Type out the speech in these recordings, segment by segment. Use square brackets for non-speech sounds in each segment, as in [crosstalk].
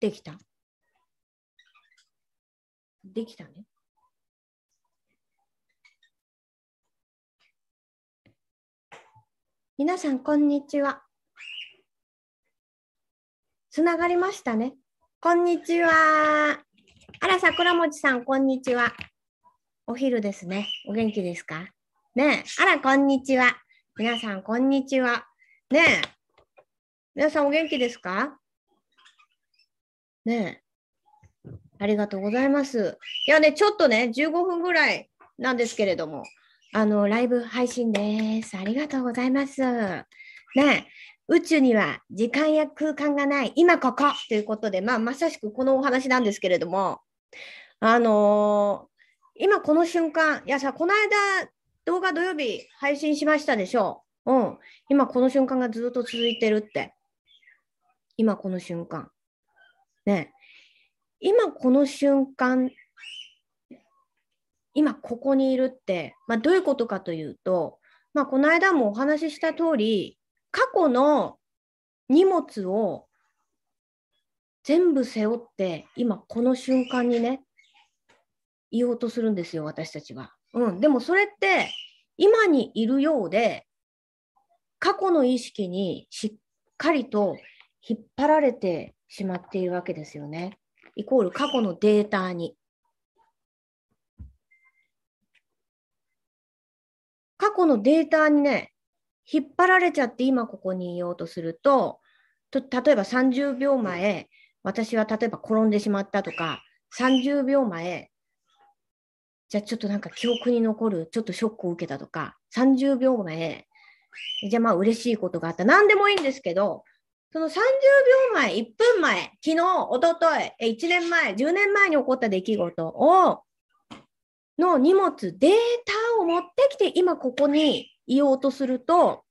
できた？できたね。皆さん、こんにちは。つながりましたね。こんにちは。あら、桜餅さん、こんにちは。お昼ですね。お元気ですか？ねあら、こんにちは。皆さん、こんにちは。ね皆さん、お元気ですか？ねありがとうございます。いやね、ちょっとね、15分ぐらいなんですけれども、あの、ライブ配信です。ありがとうございます。ね宇宙には時間や空間がない、今ここということで、まあ、まさしくこのお話なんですけれども、あのー、今この瞬間、いやさ、この間、動画土曜日配信しましたでしょう。うん。今この瞬間がずっと続いてるって。今この瞬間。ね。今この瞬間、今ここにいるって、まあ、どういうことかというと、まあ、この間もお話しした通り、過去の荷物を全部背負って、今この瞬間にね、言おうとするんですよ、私たちは。うん。でもそれって、今にいるようで、過去の意識にしっかりと引っ張られてしまっているわけですよね。イコール過去のデータに。過去のデータにね、引っ張られちゃって今ここにいようとすると、と例えば30秒前、私は例えば転んでしまったとか、30秒前、じゃあちょっとなんか記憶に残る、ちょっとショックを受けたとか、30秒前、じゃあまあ嬉しいことがあった。何でもいいんですけど、その30秒前、1分前、昨日、おととい、1年前、10年前に起こった出来事を、の荷物、データを持ってきて、今ここにいようとすると、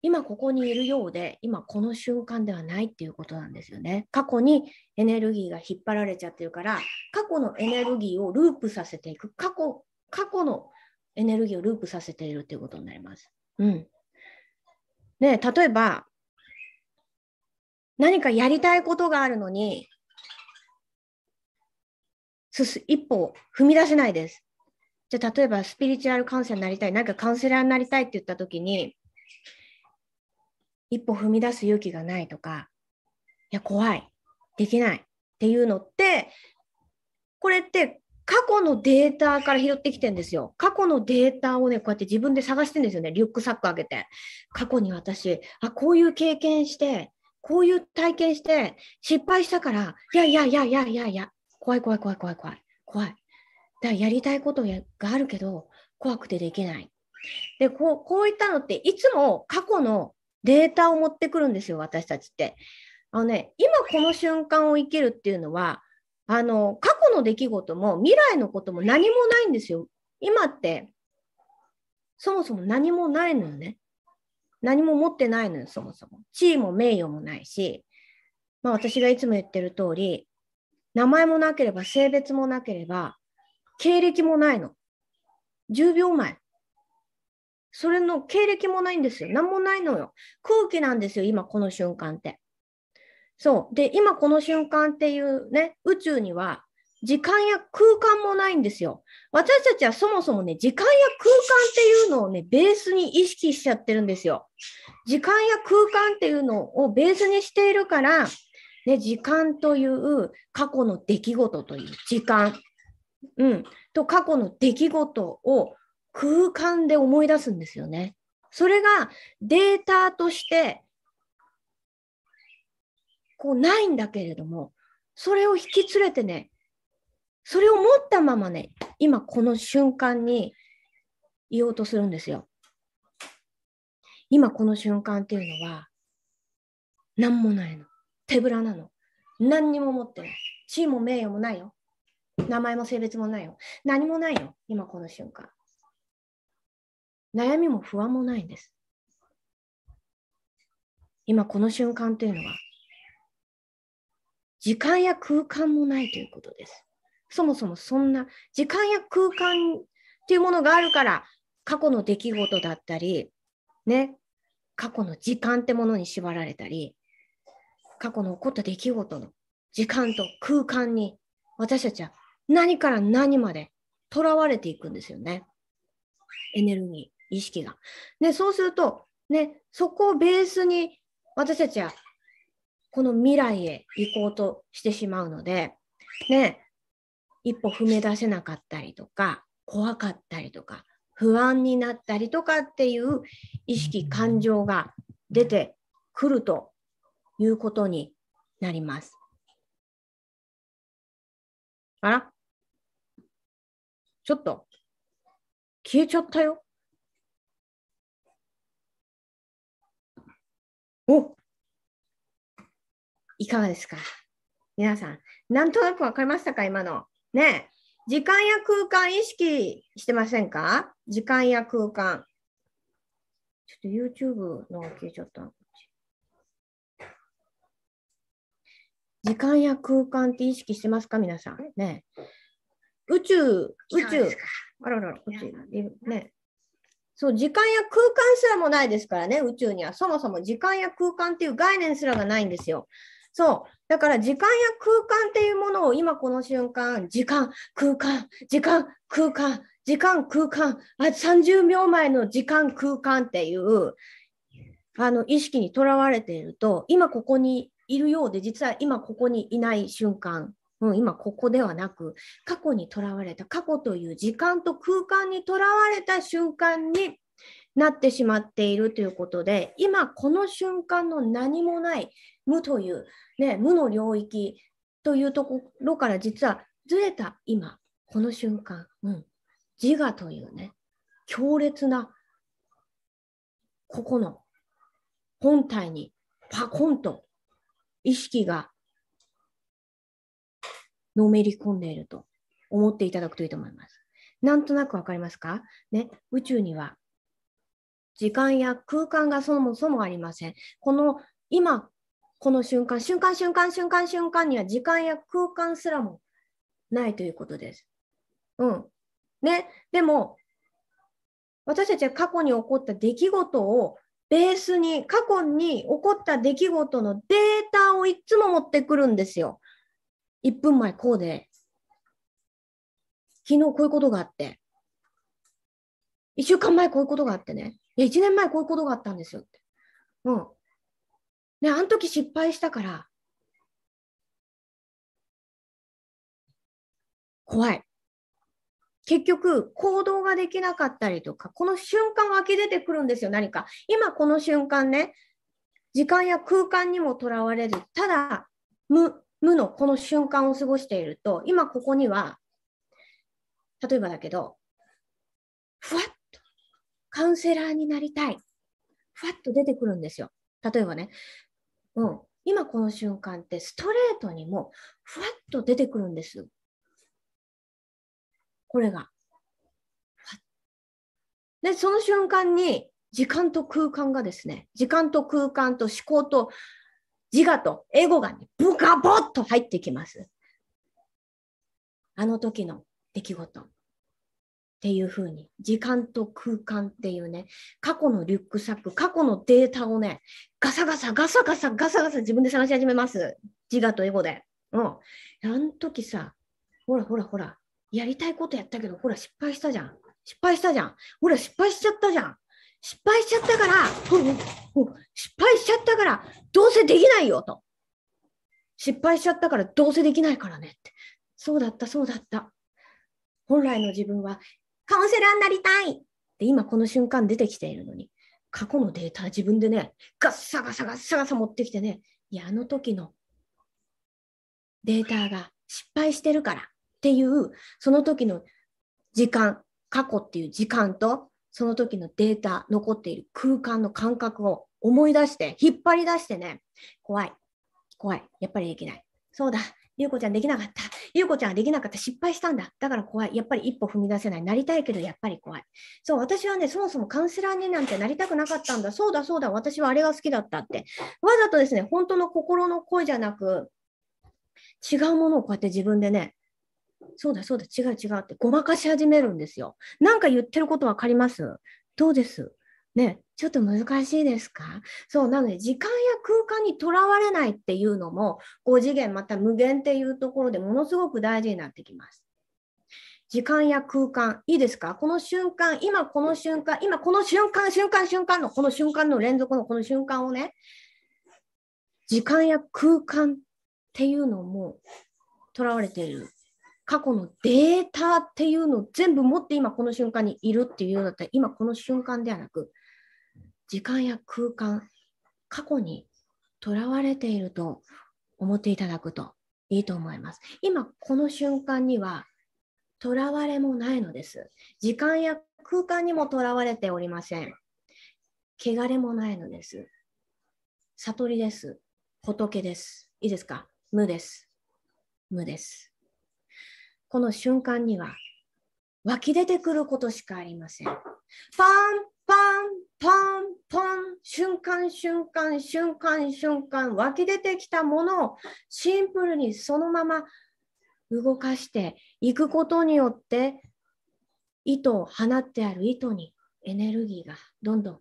今ここにいるようで、今この瞬間ではないっていうことなんですよね。過去にエネルギーが引っ張られちゃってるから、過去のエネルギーをループさせていく。過去、過去のエネルギーをループさせているっていうことになります。うん。ね、例えば、何かやりたいことがあるのに、一歩踏み出せないです。じゃあ、例えばスピリチュアルカウンセラーになりたい、なんかカウンセラーになりたいって言ったときに、一歩踏み出す勇気がないとか、いや、怖い、できない。っていうのって、これって過去のデータから拾ってきてるんですよ。過去のデータをね、こうやって自分で探してるんですよね。リュックサック開けて。過去に私、あ、こういう経験して、こういう体験して、失敗したから、いやいやいやいやいやいや、怖い怖い怖い怖い怖い、怖い。だからやりたいことがあるけど、怖くてできない。で、こう、こういったのって、いつも過去のデータを持ってくるんですよ、私たちって。あのね、今この瞬間を生きるっていうのは、あの、過去の出来事も未来のことも何もないんですよ。今って、そもそも何もないのよね。何も持ってないのよ、そもそも。地位も名誉もないし、まあ私がいつも言ってる通り、名前もなければ性別もなければ、経歴もないの。10秒前。それの経歴もないんですよ。何もないのよ。空気なんですよ、今この瞬間って。そう。で、今この瞬間っていうね、宇宙には時間や空間もないんですよ。私たちはそもそもね、時間や空間っていうのをね、ベースに意識しちゃってるんですよ。時間や空間っていうのをベースにしているから、ね、時間という過去の出来事という時間、うん、と過去の出来事を空間で思い出すんですよね。それがデータとしてこうないんだけれども、それを引き連れてね、それを持ったままね、今この瞬間に言おうとするんですよ。今この瞬間っていうのは、何もないの。手ぶらなの。何にも持ってない。地位も名誉もないよ。名前も性別もないよ。何もないよ。今この瞬間。悩みも不安もないんです。今この瞬間っていうのは時間や空間もないということです。そもそもそんな時間や空間っていうものがあるから、過去の出来事だったり、ね、過去の時間ってものに縛られたり、過去の起こった出来事の時間と空間に私たちは何から何まで囚われていくんですよね。エネルギー、意識が。で、そうすると、ね、そこをベースに私たちはこの未来へ行こうとしてしまうので、ね、一歩踏み出せなかったりとか、怖かったりとか、不安になったりとかっていう意識、感情が出てくるということになります。あら？ちょっと消えちゃったよ。おいかがですか？皆さん、なんとなく分かりましたか？今の。ね時間や空間意識してませんか？時間や空間。ちょっと YouTube の消えちゃった。時間や空間って意識してますか？皆さん。ね宇宙、宇宙、あらら、こっち、ね。そう、時間や空間すらもないですからね、宇宙には。そもそも時間や空間っていう概念すらがないんですよ。そう。だから時間や空間っていうものを今この瞬間、時間、空間、時間、空間、時間、空間、あ30秒前の時間、空間っていうあの意識にとらわれていると、今ここにいるようで、実は今ここにいない瞬間、うん、今ここではなく、過去にとらわれた、過去という時間と空間にとらわれた瞬間になってしまっているということで、今この瞬間の何もない無という、ね、無の領域というところから実はずれた今、この瞬間、うん、自我というね、強烈なここの本体にパコンと意識がのめり込んでいると思っていただくといいと思います。なんとなくわかりますか？ね、宇宙には時間や空間がそもそもありません。この今、この瞬間、瞬間、瞬間、瞬間、瞬間には時間や空間すらもないということです。うん。ね、でも、私たちは過去に起こった出来事をベースに、過去に起こった出来事のデータをいつも持ってくるんですよ。1分前こうで、昨日こういうことがあって、1週間前こういうことがあってね、いや、1年前こういうことがあったんですよ。うん。ね、あの時失敗したから、怖い。結局、行動ができなかったりとか、この瞬間湧き出てくるんですよ、何か。今この瞬間ね、時間や空間にもとらわれず、ただ無、無のこの瞬間を過ごしていると、今ここには、例えばだけど、ふわっとカウンセラーになりたい。ふわっと出てくるんですよ。例えばね、うん、今この瞬間ってストレートにもふわっと出てくるんです。これが。で、その瞬間に時間と空間がですね、時間と空間と思考と自我とエゴがね、ブカボッと入ってきます。あの時の出来事っていうふうに、時間と空間っていうね、過去のリュックサック、過去のデータをね、ガサガサ、ガサガサ、ガサガサ自分で探し始めます。自我とエゴで。うん。あの時さ、ほらほらほら、やりたいことやったけど、ほら、失敗したじゃん。失敗したじゃん。ほら、失敗しちゃったじゃん。失敗しちゃったから、失敗しちゃったから、どうせできないよと。失敗しちゃったから、どうせできないからねって。そうだった、そうだった。本来の自分はカウンセラーになりたい。って今この瞬間出てきているのに、過去のデータ自分でね、ガッサガサガッサガサ持ってきてね、いや、あの時のデータが失敗してるからっていう、その時の時間、過去っていう時間と、その時のデータ、残っている空間の感覚を思い出して、引っ張り出してね、怖い、怖い、やっぱりできない。そうだ、ゆうこちゃんできなかった。ゆうこちゃんはできなかった。失敗したんだ。だから怖い。やっぱり一歩踏み出せない。なりたいけど、やっぱり怖い。そう、私はね、そもそもカウンセラーになんてなりたくなかったんだ。そうだ、そうだ。私はあれが好きだったって。わざとですね、本当の心の声じゃなく、違うものをこうやって自分でね、そうだそうだ、違う違うってごまかし始めるんですよ。なんか言ってること分かります？どうです？ね、ちょっと難しいですか？そう、なので時間や空間にとらわれないっていうのも、5次元また無限っていうところでものすごく大事になってきます。時間や空間、いいですか？この瞬間、今この瞬間、今この瞬間、瞬間、瞬間のこの瞬間の連続のこの瞬間をね、時間や空間っていうのもとらわれている。過去のデータっていうのを全部持って今この瞬間にいるっていうようだったら、今この瞬間ではなく、時間や空間、過去にとらわれていると思っていただくといいと思います。今この瞬間にはとらわれもないのです。時間や空間にもとらわれておりません。汚れもないのです。悟りです。仏です。いいですか？無です。無です。この瞬間には湧き出てくることしかありません。パンパンパンパン瞬間瞬間瞬間瞬間湧き出てきたものをシンプルにそのまま動かしていくことによって糸を放ってある糸にエネルギーがどんどん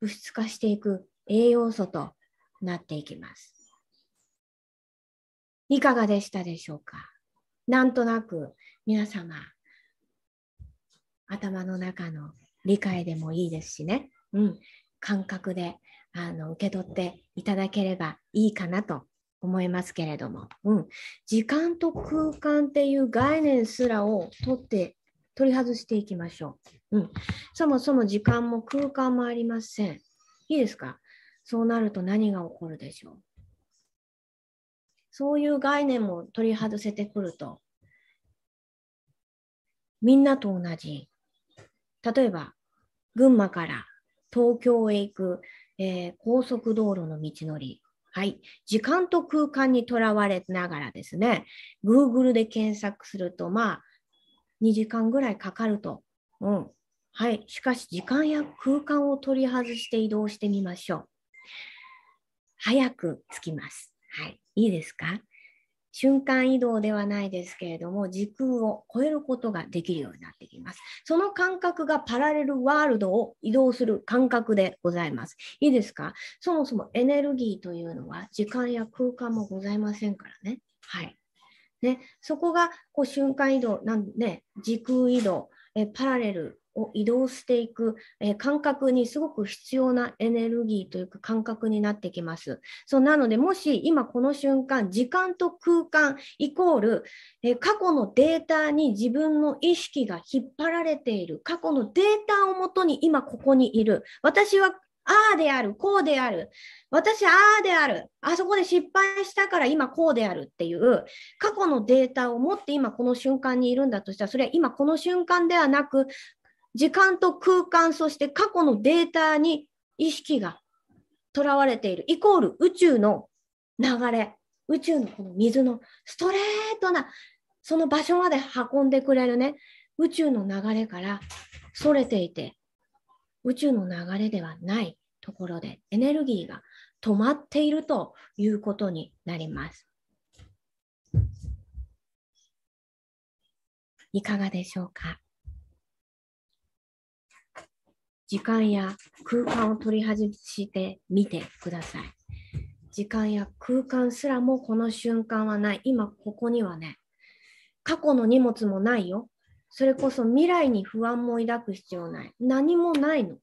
物質化していく栄養素となっていきます。いかがでしたでしょうか？なんとなく皆様頭の中の理解でもいいですしね、うん、感覚であの受け取っていただければいいかなと思いますけれども、うん、時間と空間っていう概念すらを取って取り外していきましょう。うん、そもそも時間も空間もありません。いいですか？そうなると何が起こるでしょう？そういう概念も取り外せてくると、みんなと同じ。例えば、群馬から東京へ行く、えー、高速道路の道のり。はい。時間と空間にとらわれながらですね、Google で検索すると、まあ、2時間ぐらいかかると。うん。はい。しかし、時間や空間を取り外して移動してみましょう。早く着きます。はい。いいですか？瞬間移動ではないですけれども、時空を超えることができるようになってきます。その感覚がパラレルワールドを移動する感覚でございます。いいですか？そもそもエネルギーというのは時間や空間もございませんからね。はい。ね、そこがこう瞬間移動なんで、ね、時空移動、えパラレルを移動していく、えー、感覚にすごく必要なエネルギーというか感覚になってきます。そうなので、もし今この瞬間、時間と空間イコール、えー、過去のデータに自分の意識が引っ張られている、過去のデータをもとに今ここにいる。私はああである、こうである。私、ああである。あそこで失敗したから今こうであるっていう過去のデータを持って今この瞬間にいるんだとしたら、それは今この瞬間ではなく、時間と空間、そして過去のデータに意識がとらわれている、イコール宇宙の流れ、宇宙のこの水のストレートな、その場所まで運んでくれるね、宇宙の流れからそれていて、宇宙の流れではないところでエネルギーが止まっているということになります。いかがでしょうか？時間や空間を取り外してみてください。時間や空間すらもこの瞬間はない。今ここにはね、過去の荷物もないよ。それこそ未来に不安も抱く必要ない。何もないの。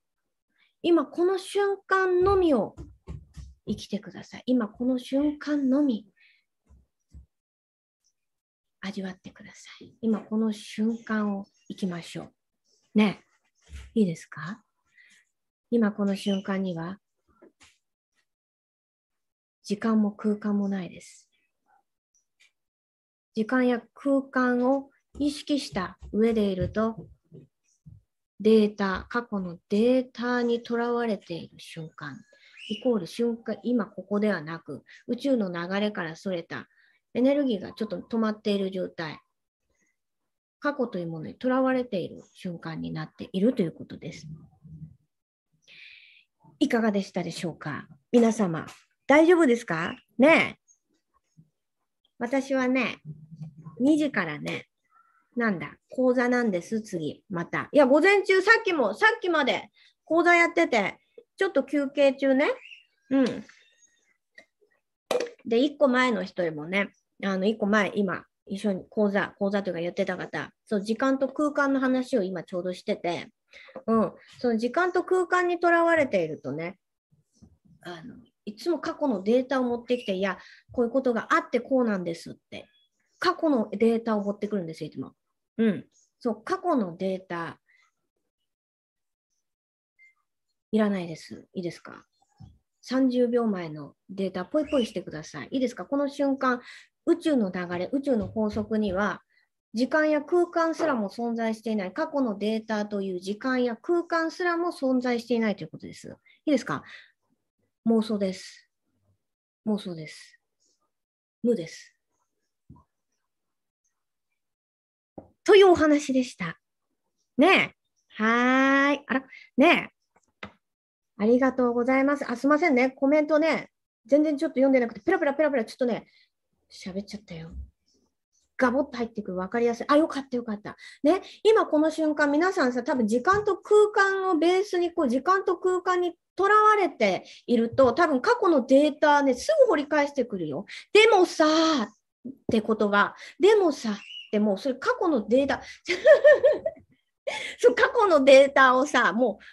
今この瞬間のみを生きてください。今この瞬間のみ味わってください。今この瞬間を生きましょう。ねいいですか？今この瞬間には、時間も空間もないです。時間や空間を意識した上でいると、データ、過去のデータにとらわれている瞬間、イコール瞬間、今ここではなく、宇宙の流れからそれたエネルギーがちょっと止まっている状態、過去というものにとらわれている瞬間になっているということです。いかがでしたでしょうか？皆様、大丈夫ですか？ね私はね、2時からね、なんだ、講座なんです、次、また。いや、午前中、さっきも、さっきまで、講座やってて、ちょっと休憩中ね。うん。で、1個前の人もね、あの、1個前、今、一緒に講座、講座というかやってた方、そう、時間と空間の話を今ちょうどしてて、うん、その時間と空間にとらわれているとね、あの、いつも過去のデータを持ってきて、いや、こういうことがあってこうなんですって、過去のデータを持ってくるんですよ、いつも。うん。そう、過去のデータ、いらないです。いいですか ?30 秒前のデータ、ポイポイしてください。いいですか？この瞬間、宇宙の流れ、宇宙の法則には、時間や空間すらも存在していない、過去のデータという時間や空間すらも存在していないということです。いいですか？妄想です。妄想です。無です。というお話でした。ねえ。はーい。あら、ねえ。ありがとうございます。あ、すいませんね。コメントね、全然ちょっと読んでなくて、ペラペラペラペラ、ちょっとね、喋っちゃったよ。ガボッと入ってくる、分かりやすい。あ、よかったよかった。ね、今この瞬間、皆さんさ、多分時間と空間をベースに、こう、時間と空間にとらわれていると、多分過去のデータね、すぐ掘り返してくるよ。でもさ、ってことが、でもさ、でもうそれ過去のデータ [laughs] そう過去のデータをさ、もう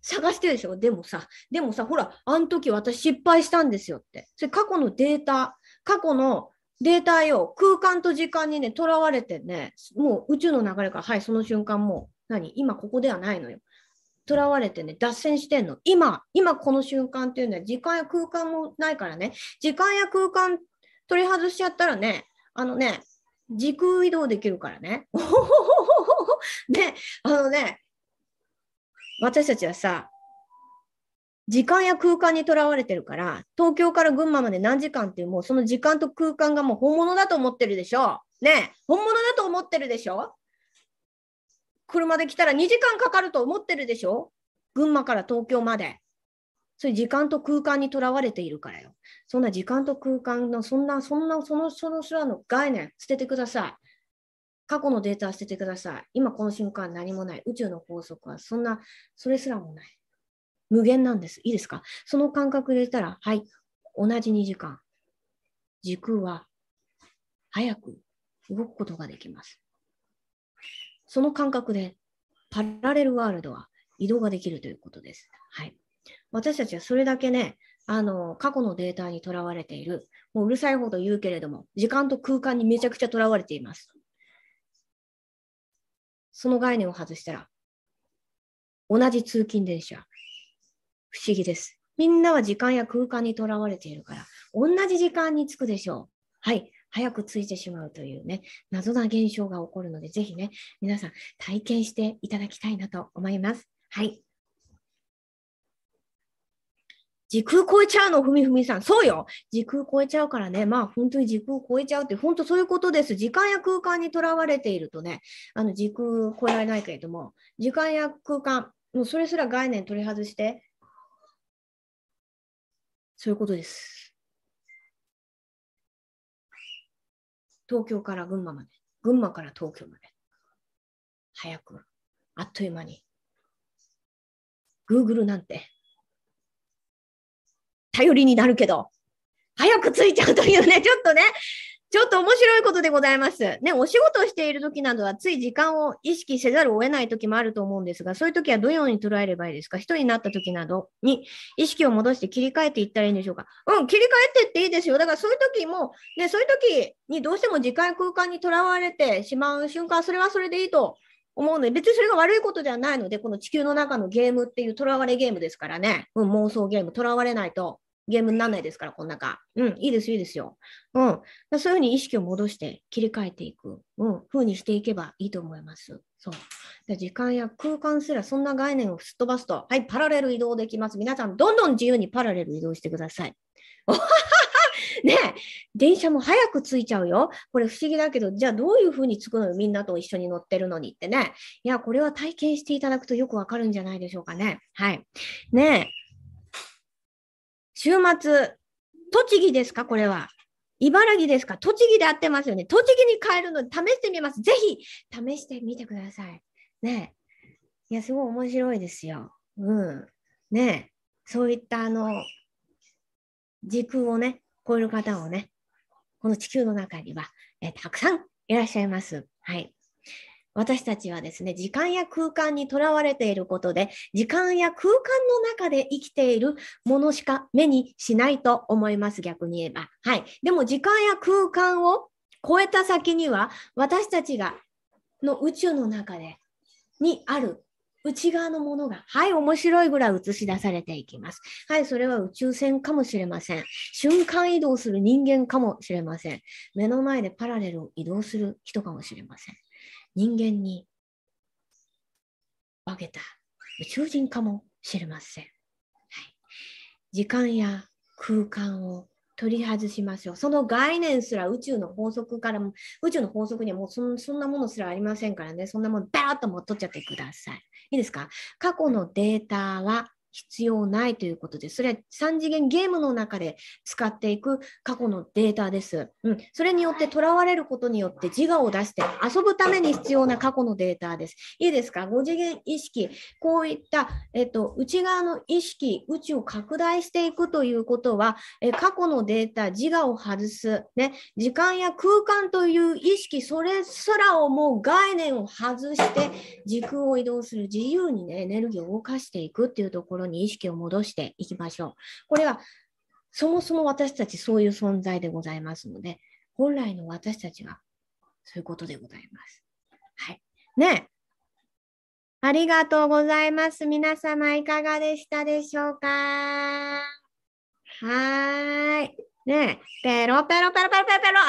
探してるでしょ？でもさ、でもさ、ほら、あの時私失敗したんですよって。それ過去のデータ、過去のデータよ、空間と時間にね、とらわれてね、もう宇宙の流れから、はい、その瞬間もう、何？今ここではないのよ。とらわれてね、脱線してんの。今、今この瞬間っていうのは時間や空間もないからね、時間や空間取り外しちゃったらね、あのね、時空移動できるからね。[laughs] ね、あのね、私たちはさ、時間や空間にとらわれてるから、東京から群馬まで何時間っていう、もうその時間と空間がもう本物だと思ってるでしょ。ね本物だと思ってるでしょ車で来たら2時間かかると思ってるでしょ群馬から東京まで。そういう時間と空間にとらわれているからよ。そんな時間と空間の、そんな、そんな、その、その、その概念、捨ててください。過去のデータ捨ててください。今この瞬間何もない。宇宙の法則はそんな、それすらもない。無限なんです。いいですか？その感覚で言ったら、はい、同じ2時間。時空は早く動くことができます。その感覚でパラレルワールドは移動ができるということです。はい。私たちはそれだけね、あの、過去のデータにとらわれている。もううるさいほど言うけれども、時間と空間にめちゃくちゃとらわれています。その概念を外したら、同じ通勤電車、不思議です。みんなは時間や空間にとらわれているから、同じ時間に着くでしょう。はい。早く着いてしまうというね、謎な現象が起こるので、ぜひね、皆さん体験していただきたいなと思います。はい。時空超えちゃうの、ふみふみさん。そうよ。時空超えちゃうからね。まあ、本当に時空超えちゃうって、本当そういうことです。時間や空間にとらわれているとね、あの時空超えられないけれども、時間や空間、もうそれすら概念取り外して、そういうことです。東京から群馬まで、群馬から東京まで。早く、あっという間に。Google なんて頼りになるけど、早く着いちゃうというね、ちょっとね、ちょっと面白いことでございます。ね、お仕事をしている時などは、つい時間を意識せざるを得ない時もあると思うんですが、そういう時はどのように捉えればいいですか？一人になった時などに意識を戻して切り替えていったらいいんでしょうか？うん、切り替えてっていいですよ。だからそういう時も、ね、そういう時にどうしても時間空間にとらわれてしまう瞬間、それはそれでいいと思うので、別にそれが悪いことではないので、この地球の中のゲームっていうとらわれゲームですからね、うん、妄想ゲーム、とらわれないとゲームにならないですから、この中。うん、いいです、いいですよ。うん。そういうふうに意識を戻して切り替えていく、うん、ふうにしていけばいいと思います。そう。時間や空間すらそんな概念をすっ飛ばすと、はい、パラレル移動できます。皆さん、どんどん自由にパラレル移動してください。[laughs] ね電車も早く着いちゃうよ。これ不思議だけど、じゃあどういうふうに着くのよ、みんなと一緒に乗ってるのにってね。いや、これは体験していただくとよくわかるんじゃないでしょうかね。はい。ね週末、栃木ですか？これは。茨城ですか？栃木で合ってますよね。栃木に帰るので試してみます。ぜひ試してみてください。ねいや、すごい面白いですよ。うん。ねそういったあの、時空をね、超える方をね、この地球の中には、えたくさんいらっしゃいます。はい。私たちはですね、時間や空間にとらわれていることで、時間や空間の中で生きているものしか目にしないと思います、逆に言えば。はい。でも時間や空間を超えた先には、私たちがの宇宙の中で、にある内側のものが、はい、面白いぐらい映し出されていきます。はい、それは宇宙船かもしれません。瞬間移動する人間かもしれません。目の前でパラレルを移動する人かもしれません。人間に化けた宇宙人かもしれません。はい、時間や空間を取り外しましょう。その概念すら宇宙の法則からも、宇宙の法則にはもうそんなものすらありませんからね、そんなものバーッとも取っちゃってください。いいですか？過去のデータは必要ないということで、それは3次元ゲームの中で使っていく過去のデータです。うん、それによって囚われることによって自我を出して遊ぶために必要な過去のデータです。いいですか ?5 次元意識、こういった、えっと、内側の意識、宇宙を拡大していくということは、え過去のデータ、自我を外す、ね、時間や空間という意識、それすらをもう概念を外して時空を移動する自由にね、エネルギーを動かしていくっていうところろに意識を戻していきましょう。これはそもそも私たちそういう存在でございますので、本来の私たちはそういうことでございます。はい。ねありがとうございます。皆様いかがでしたでしょうか？はーい。ねペロペロペロペロペロペロ。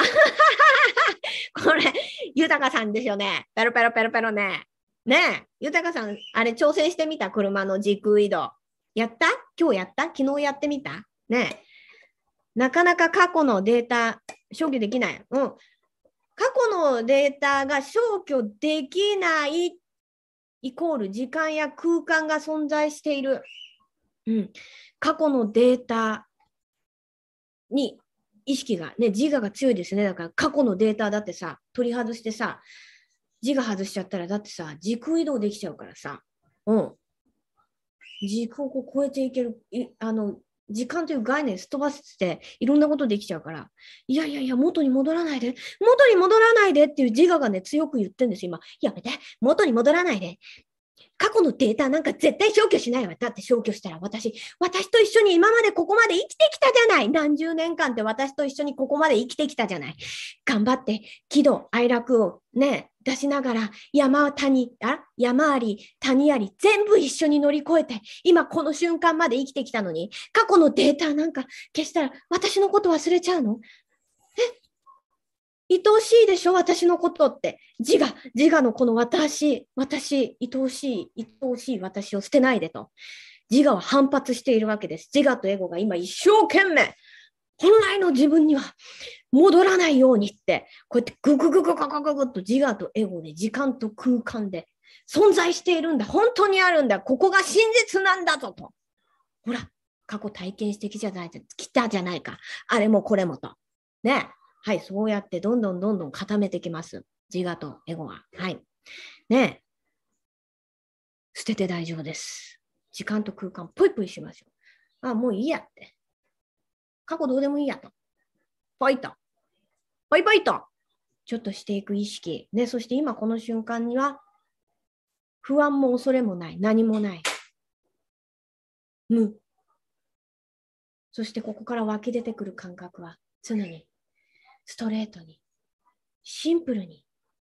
これ、豊さんですよね。ペロペロペロペロね。ねえ、豊さん、あれ挑戦してみた？車の時空移動。やった？今日やった？昨日やってみた？ねなかなか過去のデータ消去できない。うん。過去のデータが消去できないイコール時間や空間が存在している。うん。過去のデータに意識が、ね、自我が強いですね。だから過去のデータだってさ、取り外してさ、自我外しちゃったら、だってさ、時空移動できちゃうからさ。うん。時空を超えていける、あの、時間という概念すっ飛ばしていろんなことできちゃうから、いやいやいや、元に戻らないで、元に戻らないでっていう自我がね、強く言ってるんです今。やめて、元に戻らないで。過去のデータなんか絶対消去しないわ。だって消去したら私、私と一緒に今までここまで生きてきたじゃない。何十年間って私と一緒にここまで生きてきたじゃない。頑張って、喜怒哀楽をね、出しながら山谷、あ山あり、谷あり、全部一緒に乗り越えて、今この瞬間まで生きてきたのに、過去のデータなんか消したら私のこと忘れちゃうの？愛おしいでしょ私のことって。自我、自我のこの私、私、愛おしい、愛おしい私を捨てないでと。自我は反発しているわけです。自我とエゴが今一生懸命、本来の自分には戻らないようにって、こうやってググググググググと自我とエゴで、時間と空間で存在しているんだ。本当にあるんだ。ここが真実なんだぞと。ほら、過去体験してきじゃない、来たじゃないか。あれもこれもと。ね。はい、そうやってどんどんどんどん固めてきます。自我とエゴは。はい。ね捨てて大丈夫です。時間と空間、ぽいぽいしましょう。あ、もういいやって。過去どうでもいいやと。ぽいと。ぽいぽいと。ちょっとしていく意識。ね、そして今この瞬間には、不安も恐れもない。何もない。無。そしてここから湧き出てくる感覚は常にストレートに、シンプルに、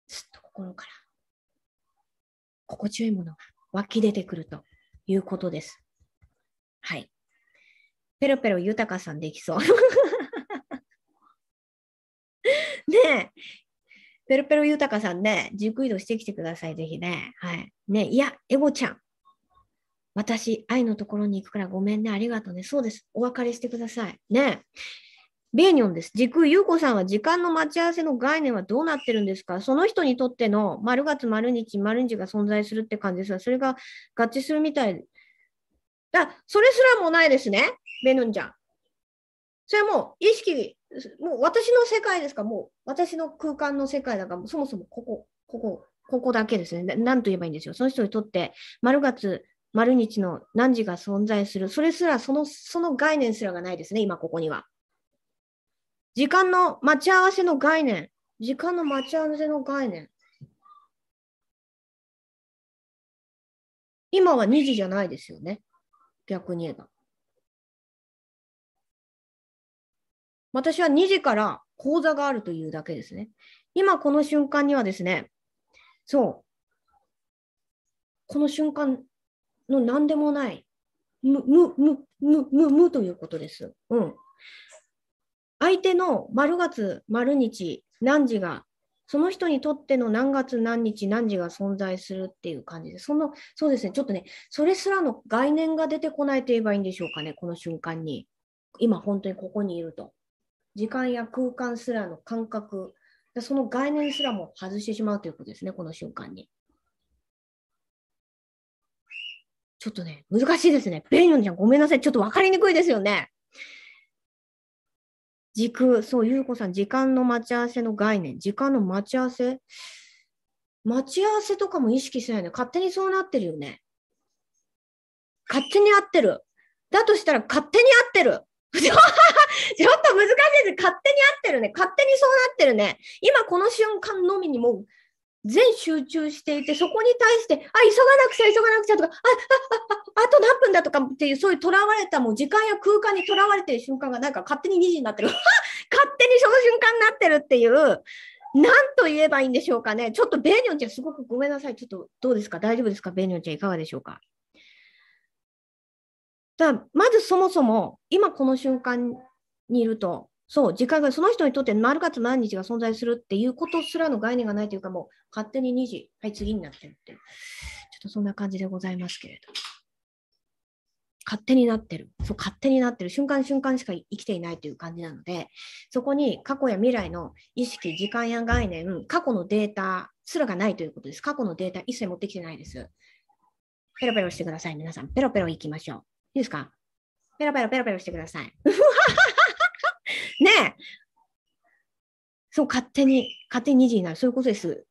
ずっと心から、心地よいものが湧き出てくるということです。はい。ペロペロ豊さんできそう。[laughs] ねえ。ペロペロ豊さんね、軸移動してきてください、ぜひね。はい。ねいや、エゴちゃん。私、愛のところに行くからごめんね、ありがとうね。そうです。お別れしてください。ねベーニョンです。時空、ゆうこさんは時間の待ち合わせの概念はどうなってるんですか？その人にとっての丸月、丸日、丸日が存在するって感じですが、それが合致するみたい。だそれすらもないですね、ベノンちゃん。それも意識、もう私の世界ですか？もう私の空間の世界だから、そもそもここ、ここ、ここだけですね。何と言えばいいんですよ。その人にとって、丸月、丸日の何時が存在する？それすら、その、その概念すらがないですね、今ここには。時間の待ち合わせの概念。時間の待ち合わせの概念。今は2時じゃないですよね。逆に言えば。私は2時から講座があるというだけですね。今この瞬間にはですね、そう、この瞬間の何でもない、む、む、む、む、む、ということです。うん。相手の丸月、丸日、何時が、その人にとっての何月何日何時が存在するっていう感じで、その、そうですね、ちょっとね、それすらの概念が出てこないと言えばいいんでしょうかね、この瞬間に。今本当にここにいると。時間や空間すらの感覚、その概念すらも外してしまうということですね、この瞬間に。ちょっとね、難しいですね。ベイヨンちゃん、ごめんなさい。ちょっと分かりにくいですよね。時空、そう、ゆうこさん、時間の待ち合わせの概念、時間の待ち合わせ？待ち合わせとかも意識しないよね。勝手にそうなってるよね。勝手に合ってる。だとしたら勝手に合ってる。[laughs] ちょっと難しいです。勝手に合ってるね。勝手にそうなってるね。今この瞬間のみにもう全集中していて、そこに対して、あ、急がなくちゃ、急がなくちゃとか、あ、あ、あ、あと何分だとかっていう、そういう囚われたもう時間や空間に囚われてる瞬間がなんか勝手に2時になってる。[laughs] 勝手にその瞬間になってるっていう、なんと言えばいいんでしょうかね。ちょっとベーニョンちゃん、すごくごめんなさい。ちょっとどうですか？大丈夫ですか？ベーニョンちゃん、いかがでしょうか？だまずそもそも、今この瞬間にいると、そう、時間がその人にとって丸月何日が存在するっていうことすらの概念がないというか、もう勝手に2時、はい、次になってるっていう、ちょっとそんな感じでございますけれど。勝手になってる。そう、勝手になってる。瞬間瞬間しか生きていないという感じなので、そこに過去や未来の意識、時間や概念、過去のデータすらがないということです。過去のデータ一切持ってきてないです。ペロペロしてください、皆さん。ペロペロいきましょう。いいですか？ペロペロペロペロしてください。ね。そう、勝手に、勝手に2時になる。そういうことです。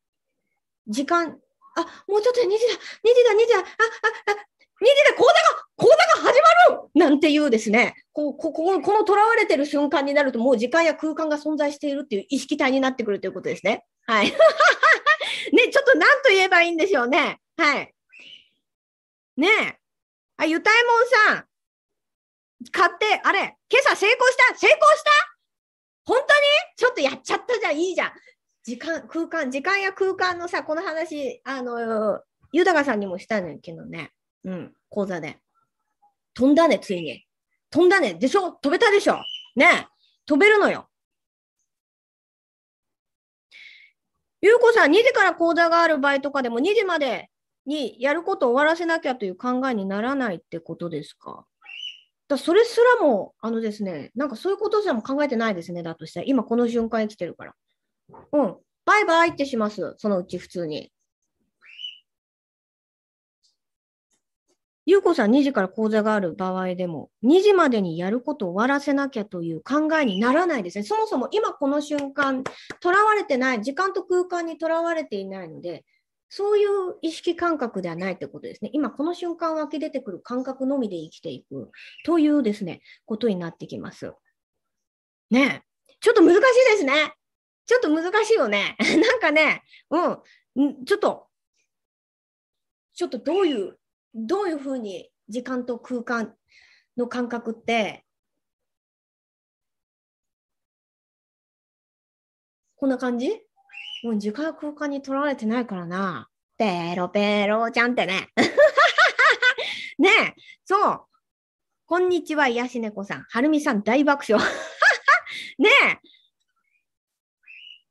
時間、あ、もうちょっとで2時だ、2時だ、2時だ、あ、あ、あ、2時で講座が、講座が始まるなんていうですね、こうこここの囚われてる瞬間になると、もう時間や空間が存在しているっていう意識体になってくるということですね。はい。[laughs] ね、ちょっと何と言えばいいんでしょうね。はい。ねえ。あ、ゆたえもんさん。買って、あれ、今朝成功した？成功した？本当に？ちょっとやっちゃったじゃん、いいじゃん。時間、空間、時間や空間のさ、この話、あの、豊さんにもしたんだけどね。うん、講座で。飛んだね、ついに。飛んだね。でしょ？飛べたでしょ？ね飛べるのよ。ゆうこさん、2時から講座がある場合とかでも2時までにやることを終わらせなきゃという考えにならないってことですか？だそれすらも、あのですね、なんかそういうことすらも考えてないですね、だとしたら。今この瞬間生きてるから。うん。バイバイってします。そのうち普通に。ゆうこさん2時から講座がある場合でも、2時までにやることを終わらせなきゃという考えにならないですね。そもそも今この瞬間、とらわれてない、時間と空間にとらわれていないので、そういう意識感覚ではないってことですね。今この瞬間湧き出てくる感覚のみで生きていくというですね、ことになってきます。ねちょっと難しいですね。ちょっと難しいよね。[laughs] なんかね、うん、ちょっと、ちょっとどういう、どういうふうに時間と空間の感覚って、こんな感じ？もう時間空間にとられてないからな。ペロペロちゃんってね。[laughs] ねえ、そう。こんにちは、癒し猫さん。はるみさん、大爆笑。[laughs] ねえ。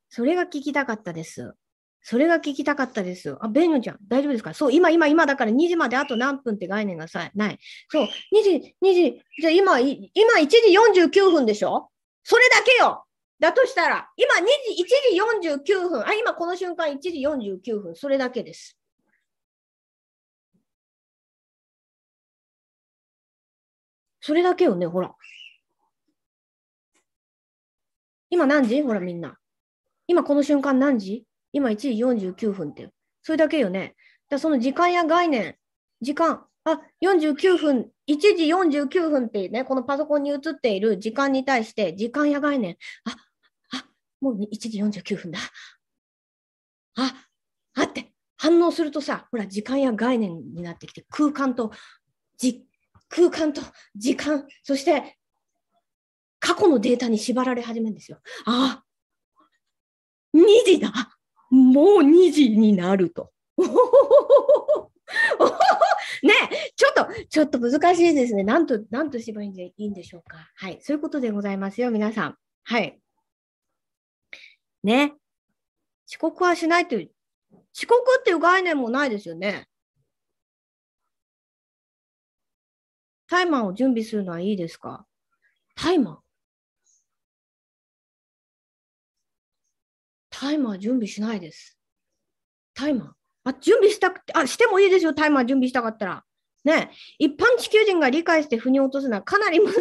それが聞きたかったです。それが聞きたかったです。あ、ベンヌちゃん、大丈夫ですか？そう、今、今、今、だから2時まであと何分って概念がさ、ない。そう、2時、2時、じゃ今、今1時49分でしょ？それだけよだとしたら、今2時、1時49分。あ、今この瞬間1時49分。それだけです。それだけよね、ほら。今何時？ほらみんな。今この瞬間何時？今1時49分って。それだけよね。だその時間や概念、時間、あ、49分、1時49分っていうね、このパソコンに映っている時間に対して、時間や概念、あ、もう1時49分だ。あ、あって、反応するとさ、ほら、時間や概念になってきて、空間と、じ空間と時間、そして過去のデータに縛られ始めるんですよ。ああ、2時だ。もう2時になると。ねちょっと、ちょっと難しいですね。なんと、なんとしばいいんでしょうか。はい。そういうことでございますよ、皆さん。はい。ね。遅刻はしないという、遅刻っていう概念もないですよね。タイマーを準備するのはいいですか？タイマータイマー準備しないです。タイマーあ、準備したくて、あ、してもいいですよ、タイマー準備したかったら。ね、一般地球人が理解して腑に落とすのはかなり難し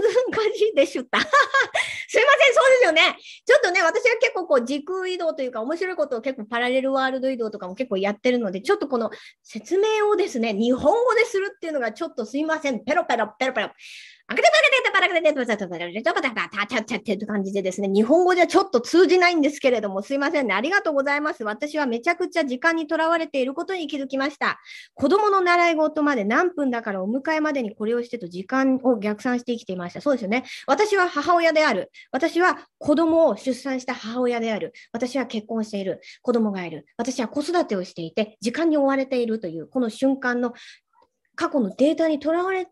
いでした。[laughs] すいません、そうですよね。ちょっとね、私は結構こう時空移動というか面白いことを結構パラレルワールド移動とかも結構やってるので、ちょっとこの説明をですね、日本語でするっていうのがちょっとすいません、ペロペロペロペロ。あけてばれててばれててばれててばれててばれててって感じでですね、日本語じゃちょっと通じないんですけれども、すいませんね。ありがとうございます。私はめちゃくちゃ時間にとらわれていることに気づきました。子供の習い事まで何分だからお迎えまでにこれをしてと時間を逆算して生きていました。そうですよね。私は母親である。私は子供を出産した母親である。私は結婚している。子供がいる。私は子育てをしていて、時間に追われているという、この瞬間の過去のデータにとらわれて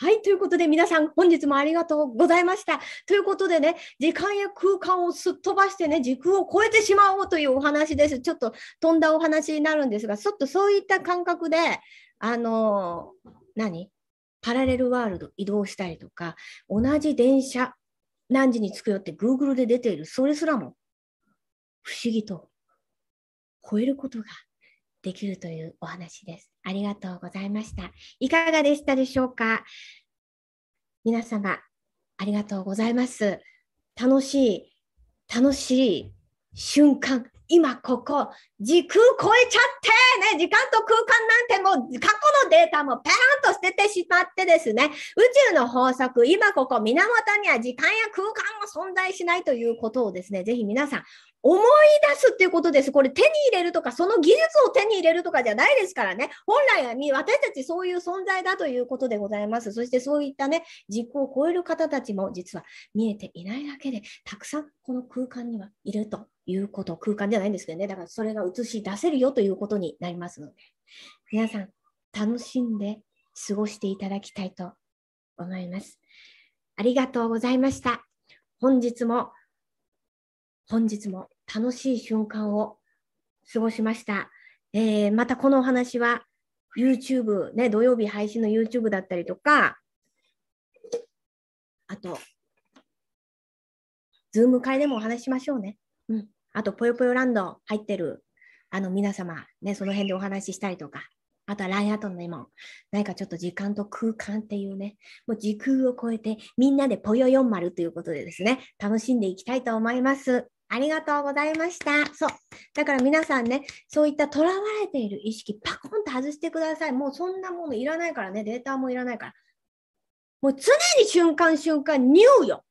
はい、ということで皆さん本日もありがとうございました。ということでね、時間や空間をすっ飛ばしてね、時空を超えてしまおうというお話です。ちょっと飛んだお話になるんですが、ちょっとそういった感覚で、あのー、何？パラレルワールド移動したりとか、同じ電車何時に着くよって Google で出ている、それすらも不思議と超えることができるというお話です。ありがとうございました。いかがでしたでしょうか？皆様、ありがとうございます。楽しい、楽しい瞬間、今ここ、時空超えちゃって、ね、時間と空間なんてもう過去のデータもペランと捨ててしまってですね、宇宙の法則、今ここ、源には時間や空間も存在しないということをですね、ぜひ皆さん思い出すっていうことです。これ手に入れるとか、その技術を手に入れるとかじゃないですからね。本来は私たちそういう存在だということでございます。そしてそういったね、実行を超える方たちも実は見えていないだけで、たくさんこの空間にはいるということ、空間じゃないんですけどね。だからそれが映し出せるよということになりますので、皆さん楽しんで過ごしていただきたいと思います。ありがとうございました。本日も本日も楽しい瞬間を過ごしました。えー、またこのお話は YouTube、ね、土曜日配信の YouTube だったりとか、あと、ズーム会でもお話しましょうね。うん。あと、ぽよぽよランド入ってる、あの皆様、ね、その辺でお話ししたりとか、あとは LINE アートの今、何かちょっと時間と空間っていうね、もう時空を超えてみんなでぽよ40ということでですね、楽しんでいきたいと思います。ありがとうございました。そう。だから皆さんね、そういった囚われている意識、パコンと外してください。もうそんなものいらないからね、データもいらないから。もう常に瞬間瞬間、ニューよ。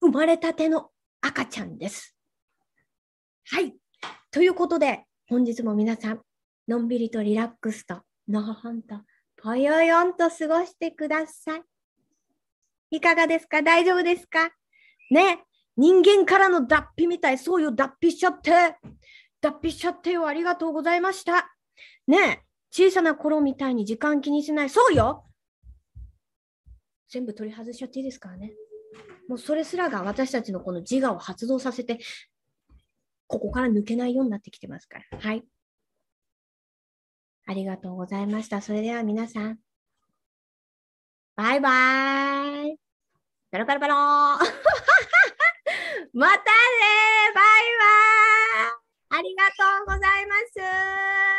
生まれたての赤ちゃんです。はい。ということで、本日も皆さん、のんびりとリラックスと、のほほんと、ぽよよんと過ごしてください。いかがですか？大丈夫ですか？ね。人間からの脱皮みたい。そうよ、脱皮しちゃって。脱皮しちゃってよ。ありがとうございました。ねえ。小さな頃みたいに時間気にしない。そうよ。全部取り外しちゃっていいですからね。もうそれすらが私たちのこの自我を発動させて、ここから抜けないようになってきてますから。はい。ありがとうございました。それでは皆さん、バイバーイ。ペロペロペロー。またねバイバイ。ありがとうございます。